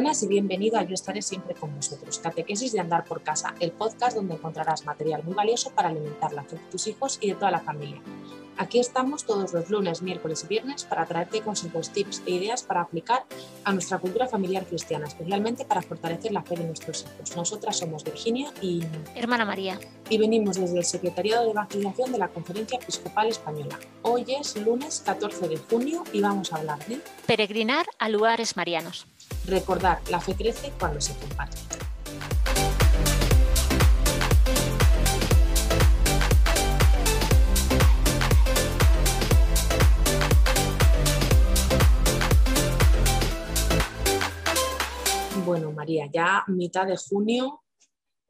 buenas y bienvenido a Yo estaré siempre con vosotros, Catequesis de Andar por Casa, el podcast donde encontrarás material muy valioso para alimentar la fe de tus hijos y de toda la familia. Aquí estamos todos los lunes, miércoles y viernes para traerte consejos, tips e ideas para aplicar a nuestra cultura familiar cristiana, especialmente para fortalecer la fe de nuestros hijos. Nosotras somos Virginia y... Hermana María. Y venimos desde el Secretariado de Evangelización de la Conferencia Episcopal Española. Hoy es lunes 14 de junio y vamos a hablar de... Peregrinar a lugares marianos. Recordar, la fe crece cuando se comparte. Bueno, María, ya mitad de junio,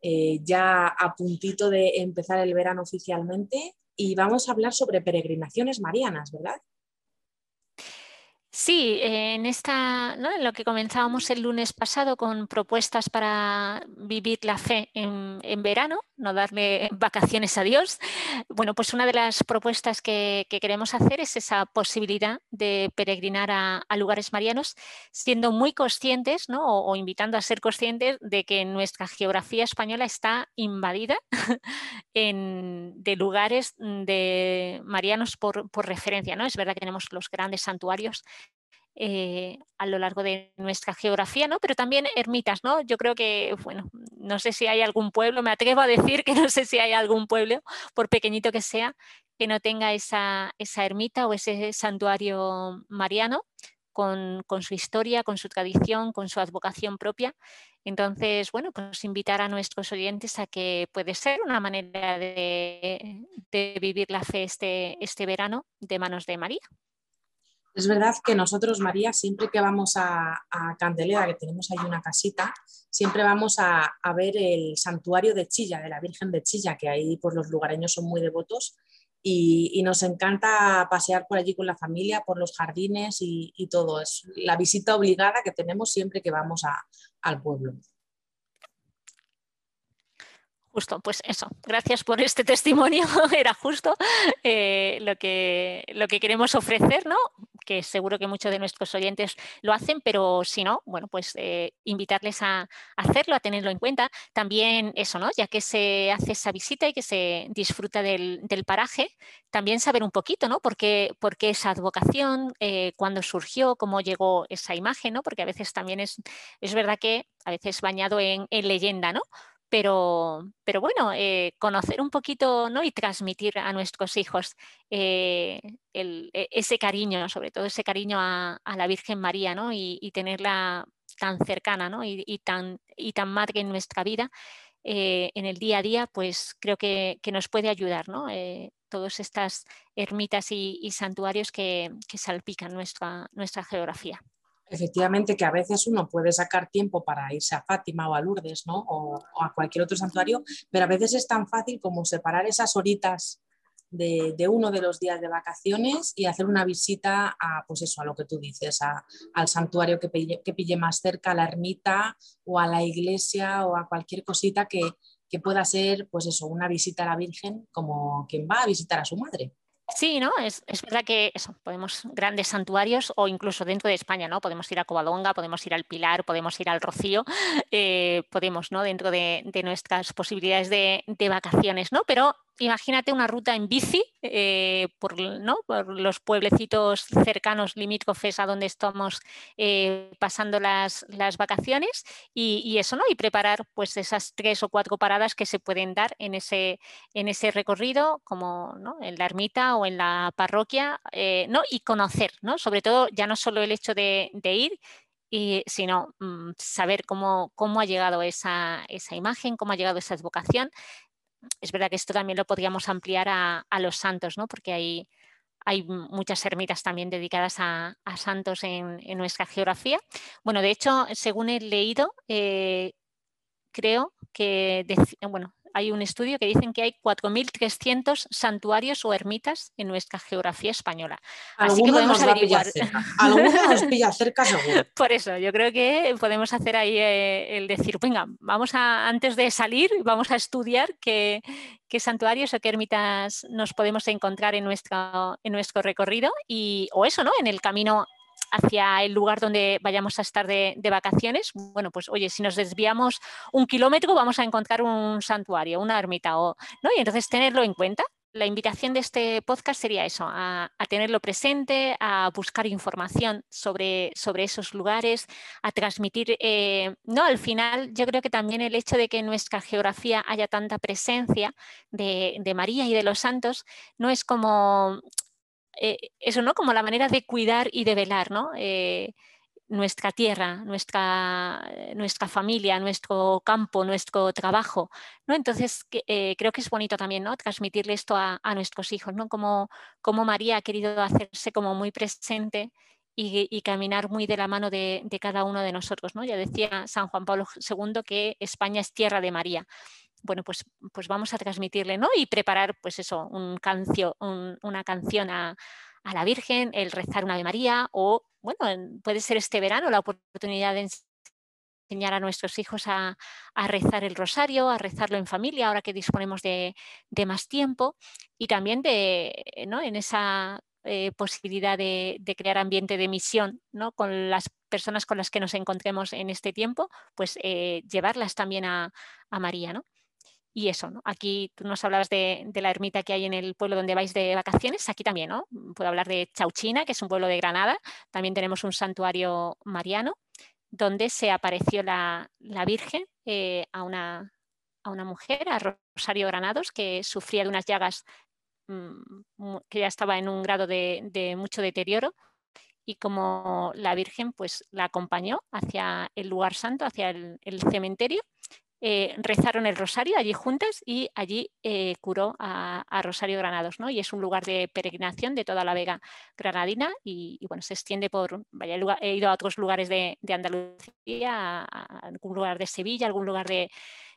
eh, ya a puntito de empezar el verano oficialmente y vamos a hablar sobre peregrinaciones marianas, ¿verdad? Sí, en esta, ¿no? en lo que comenzábamos el lunes pasado con propuestas para vivir la fe en, verano, no darle vacaciones a Dios. Bueno, pues una de las propuestas que, queremos hacer es esa posibilidad de peregrinar a, lugares marianos, siendo muy conscientes, ¿no? o, invitando a ser conscientes de que nuestra geografía española está invadida de lugares de marianos por, por referencia. ¿no? Es verdad que tenemos los grandes santuarios eh, a lo largo de nuestra geografía, ¿no? Pero también ermitas, ¿no? Yo creo que, bueno, no sé si hay algún pueblo, me atrevo a decir que no sé si hay algún pueblo, por pequeñito que sea, que no tenga esa, esa ermita o ese santuario mariano con, su historia, con su tradición, con su advocación propia. Entonces, bueno, pues invitar a nuestros oyentes a que puede ser una manera de, vivir la fe este, este verano de manos de María. Es verdad que nosotros, María, siempre que vamos a, Candelera, que tenemos ahí una casita, siempre vamos a, ver el santuario de Chilla, de la Virgen de Chilla, que ahí pues, los lugareños son muy devotos y, nos encanta pasear por allí con la familia, por los jardines y, todo. Es la visita obligada que tenemos siempre que vamos al pueblo. Justo, pues eso. Gracias por este testimonio. Era justo eh, lo, que, lo que queremos ofrecer, ¿no? Que seguro que muchos de nuestros oyentes lo hacen, pero si no, bueno, pues eh, invitarles a hacerlo, a tenerlo en cuenta. También eso, ¿no? Ya que se hace esa visita y que se disfruta del, paraje, también saber un poquito, ¿no? ¿Por qué, esa advocación? Eh, ¿Cuándo surgió? ¿Cómo llegó esa imagen? ¿no? Porque a veces también es, es verdad que a veces bañado en leyenda, ¿no? Pero, pero bueno, eh, conocer un poquito ¿no? y transmitir a nuestros hijos eh, e, ese cariño, sobre todo ese cariño a, la Virgen María ¿no? y, tenerla tan cercana ¿no? y, tan, y tan madre en nuestra vida, eh, en el día a día, pues creo que, nos puede ayudar ¿no? todas estas ermitas y, santuarios que, que salpican nuestra, nuestra geografía efectivamente que a veces uno puede sacar tiempo para irse a Fátima o a Lourdes ¿no? o, a cualquier otro santuario, pero a veces es tan fácil como separar esas horitas de, uno de los días de vacaciones y hacer una visita a, pues eso, a lo que tú dices, al santuario que pille, que pille, más cerca, a la ermita o a la iglesia o a cualquier cosita que, que pueda ser, pues eso, una visita a la Virgen como quien va a visitar a su madre. Sí, ¿no? Es, verdad que eso, podemos grandes santuarios o incluso dentro de España, ¿no? Podemos ir a Covadonga, podemos ir al Pilar, podemos ir al Rocío, eh, podemos, ¿no? Dentro de, nuestras posibilidades de, de, vacaciones, ¿no? Pero imagínate una ruta en bici eh, por, los pueblecitos cercanos, limítrofes a donde estamos eh, pasando las, vacaciones y, eso, ¿no? Y preparar pues esas tres o cuatro paradas que se pueden dar en ese, en ese recorrido, como en la ermita o en la parroquia, eh, ¿no? Y conocer, ¿no? Sobre todo ya no solo el hecho de, ir, sino mm, saber cómo, cómo ha llegado esa, esa, imagen, cómo ha llegado esa advocación, es verdad que esto también lo podríamos ampliar a, los santos, ¿no? porque hay, hay muchas ermitas también dedicadas a, santos en, nuestra geografía. Bueno, de hecho, según he leído, eh, creo que, bueno, hay un estudio que dicen que hay 4.300 santuarios o ermitas en nuestra geografía española. Así que podemos averiguar. Algunos nos pilla cerca seguro. Por eso, yo creo que podemos hacer ahí eh, el decir, venga, vamos a, antes de salir, vamos a estudiar qué, santuarios o qué ermitas nos podemos encontrar en nuestro, en nuestro recorrido y, o eso, ¿no? En el camino hacia el lugar donde vayamos a estar de, vacaciones, bueno, pues oye, si nos desviamos un kilómetro vamos a encontrar un santuario, una ermita, o, ¿no? Y entonces tenerlo en cuenta la invitación de este podcast sería eso, a, tenerlo presente, a buscar información sobre, sobre esos lugares, a transmitir, eh, no, al final yo creo que también el hecho de que en nuestra geografía haya tanta presencia de, María y de los santos, no es como eh, eso, ¿no? Como la manera de cuidar y de velar, ¿no? Eh, nuestra tierra, nuestra, eh, nuestra familia, nuestro campo, nuestro trabajo. ¿no? Entonces, creo que es bonito también ¿no? transmitirle esto a, nuestros hijos, ¿no? como, como, María ha querido hacerse como muy presente y, caminar muy de la mano de, cada uno de nosotros. ¿no? Ya decía San Juan Pablo II que España es tierra de María. Bueno, pues, pues vamos a transmitirle ¿no? y preparar pues eso, una canción a, a la Virgen, el rezar una Ave María o, bueno, puede ser este verano la oportunidad de enseñar a nuestros hijos a, rezar el rosario, a rezarlo en familia, ahora que disponemos de, más tiempo y también de, ¿no? en esa eh, posibilidad de, crear ambiente de misión ¿no? con las personas con las que nos encontremos en este tiempo, pues eh, llevarlas también a, a María. ¿no? Y eso, ¿no? Aquí tú nos hablabas de, la ermita que hay en el pueblo donde vais de vacaciones, aquí también, ¿no? Puedo hablar de Chauchina, que es un pueblo de Granada, también tenemos un santuario mariano, donde se apareció la, Virgen eh, a, una, a, una, mujer, a Rosario Granados, que sufría de unas llagas mm, que ya estaba en un grado de, mucho deterioro, y como la Virgen pues la acompañó hacia el lugar santo, hacia el cementerio, eh, rezaron el rosario allí juntas y allí eh, curó a, Rosario Granados, ¿no? Y es un lugar de peregrinación de toda la Vega granadina y, bueno, se extiende por, vaya, he ido a otros lugares de, Andalucía, a, algún lugar de Sevilla, algún lugar de,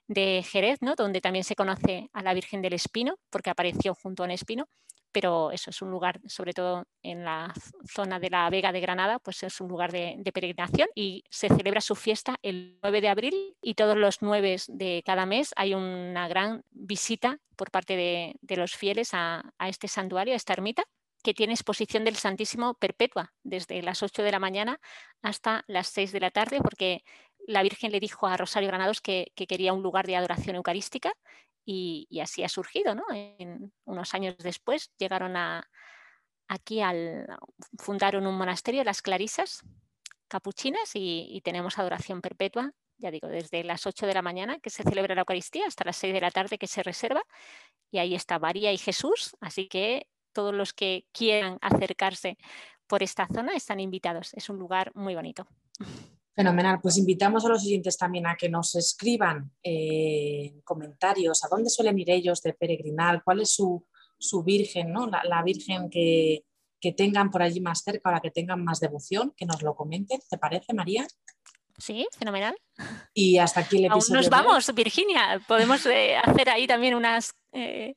de Jerez, ¿no? Donde también se conoce a la Virgen del Espino, porque apareció junto a un espino pero eso es un lugar, sobre todo en la zona de la Vega de Granada, pues es un lugar de, peregrinación y se celebra su fiesta el 9 de abril y todos los 9 de cada mes hay una gran visita por parte de, los fieles a, este santuario, a esta ermita que tiene exposición del Santísimo perpetua desde las 8 de la mañana hasta las 6 de la tarde, porque la Virgen le dijo a Rosario Granados que, que quería un lugar de adoración eucarística y, así ha surgido, ¿no? En, unos años después llegaron a, aquí al, fundaron un monasterio, las Clarisas Capuchinas, y, tenemos adoración perpetua, ya digo, desde las 8 de la mañana que se celebra la Eucaristía hasta las 6 de la tarde que se reserva, y ahí está María y Jesús, así que todos los que quieran acercarse por esta zona están invitados, es un lugar muy bonito. Fenomenal, pues invitamos a los oyentes también a que nos escriban eh, comentarios a dónde suelen ir ellos de peregrinal, cuál es su, virgen, ¿no? la, virgen que, tengan por allí más cerca o la que tengan más devoción, que nos lo comenten, ¿te parece, María? Sí, fenomenal. Y hasta aquí el episodio. nos vamos, Virginia. Podemos eh, hacer ahí también unas, eh,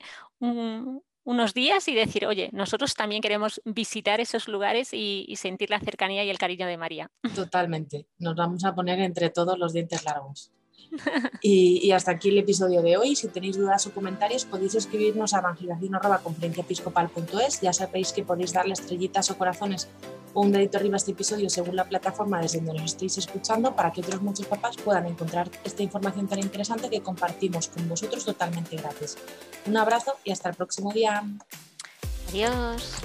unos días y decir, oye, nosotros también queremos visitar esos lugares y, sentir la cercanía y el cariño de María. Totalmente, nos vamos a poner entre todos los dientes largos. Y, hasta aquí el episodio de hoy. Si tenéis dudas o comentarios, podéis escribirnos a evangelización.es. Ya sabéis que podéis darle estrellitas o corazones o un dedito arriba a este episodio según la plataforma desde donde nos estéis escuchando para que otros muchos papás puedan encontrar esta información tan interesante que compartimos con vosotros totalmente gratis. Un abrazo y hasta el próximo día. Adiós.